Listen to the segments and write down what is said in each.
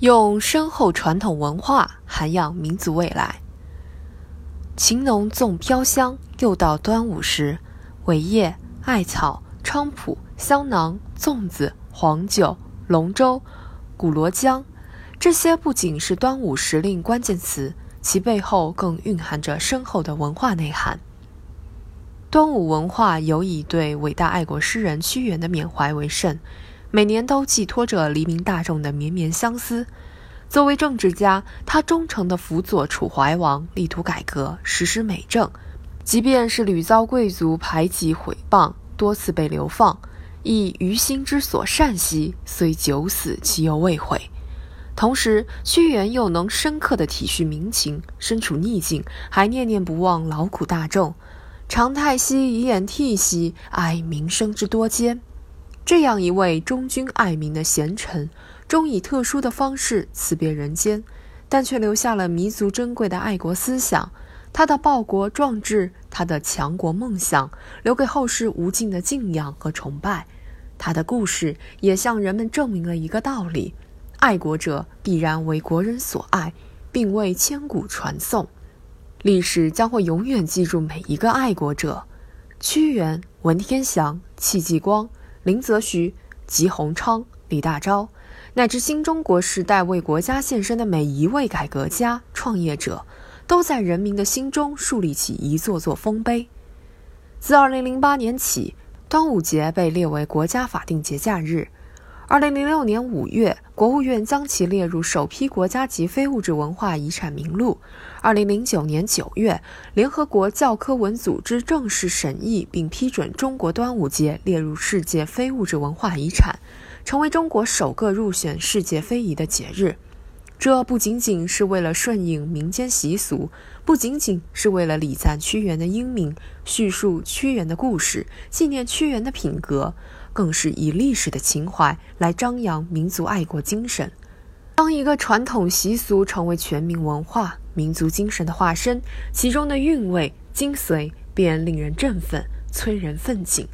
用深厚传统文化涵养民族未来。秦农纵飘香，又到端午时，苇叶、艾草、菖蒲、香囊、粽子、黄酒、龙舟、古罗江，这些不仅是端午时令关键词，其背后更蕴含着深厚的文化内涵。端午文化尤以对伟大爱国诗人屈原的缅怀为甚。每年都寄托着黎民大众的绵绵相思。作为政治家，他忠诚地辅佐楚怀王，力图改革，实施美政。即便是屡遭贵族排挤毁谤，多次被流放，亦于心之所善兮，虽九死其犹未悔。同时，屈原又能深刻地体恤民情，身处逆境还念念不忘劳苦大众，长叹息，以掩涕兮，哀民生之多艰。这样一位忠君爱民的贤臣，终以特殊的方式辞别人间，但却留下了弥足珍贵的爱国思想。他的报国壮志，他的强国梦想，留给后世无尽的敬仰和崇拜。他的故事也向人们证明了一个道理：爱国者必然为国人所爱，并为千古传颂。历史将会永远记住每一个爱国者。屈原、文天祥、戚继光。林则徐、吉鸿昌、李大钊，乃至新中国时代为国家献身的每一位改革家、创业者，都在人民的心中树立起一座座丰碑。自2008年起，端午节被列为国家法定节假日。2006年5月，国务院将其列入首批国家级非物质文化遗产名录。2009年9月，联合国教科文组织正式审议并批准中国端午节列入世界非物质文化遗产，成为中国首个入选世界非遗的节日。这不仅仅是为了顺应民间习俗，不仅仅是为了礼赞屈原的英明，叙述屈原的故事，纪念屈原的品格。更是以历史的情怀来张扬民族爱国精神。当一个传统习俗成为全民文化、民族精神的化身，其中的韵味、精髓便令人振奋、催人奋进。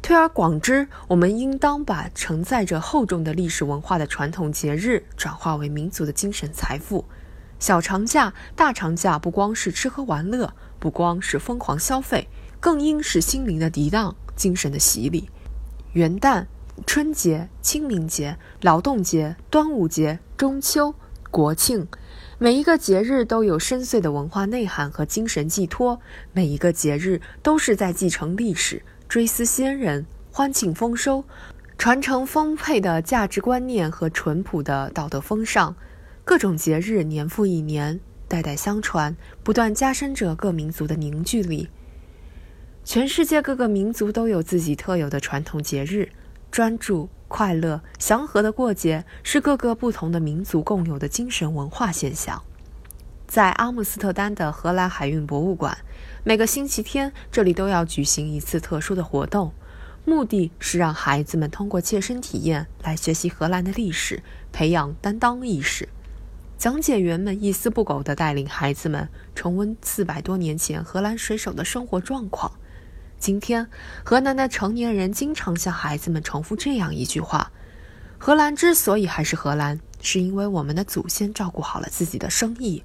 推而广之，我们应当把承载着厚重的历史文化的传统节日转化为民族的精神财富。小长假、大长假不光是吃喝玩乐，不光是疯狂消费，更应是心灵的涤荡、精神的洗礼。元旦、春节、清明节、劳动节、端午节、中秋、国庆，每一个节日都有深邃的文化内涵和精神寄托。每一个节日都是在继承历史、追思先人、欢庆丰收、传承丰沛的价值观念和淳朴的道德风尚。各种节日年复一年，代代相传，不断加深着各民族的凝聚力。全世界各个民族都有自己特有的传统节日，专注、快乐、祥和的过节是各个不同的民族共有的精神文化现象。在阿姆斯特丹的荷兰海运博物馆，每个星期天这里都要举行一次特殊的活动，目的是让孩子们通过切身体验来学习荷兰的历史，培养担当意识。讲解员们一丝不苟地带领孩子们重温四百多年前荷兰水手的生活状况。今天，河南的成年人经常向孩子们重复这样一句话：“荷兰之所以还是荷兰，是因为我们的祖先照顾好了自己的生意。”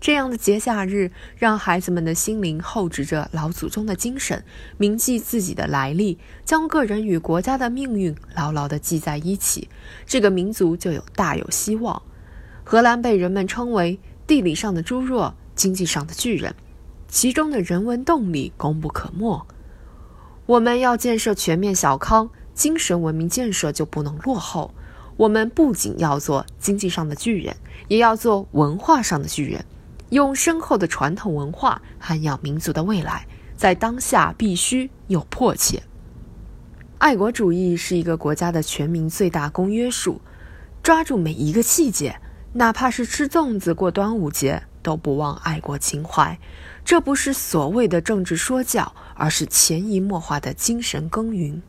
这样的节假日，让孩子们的心灵厚植着老祖宗的精神，铭记自己的来历，将个人与国家的命运牢牢地系在一起，这个民族就有大有希望。荷兰被人们称为地理上的猪弱，经济上的巨人，其中的人文动力功不可没。我们要建设全面小康，精神文明建设就不能落后。我们不仅要做经济上的巨人，也要做文化上的巨人，用深厚的传统文化涵养民族的未来，在当下必须又迫切。爱国主义是一个国家的全民最大公约数，抓住每一个细节，哪怕是吃粽子过端午节。都不忘爱国情怀，这不是所谓的政治说教，而是潜移默化的精神耕耘。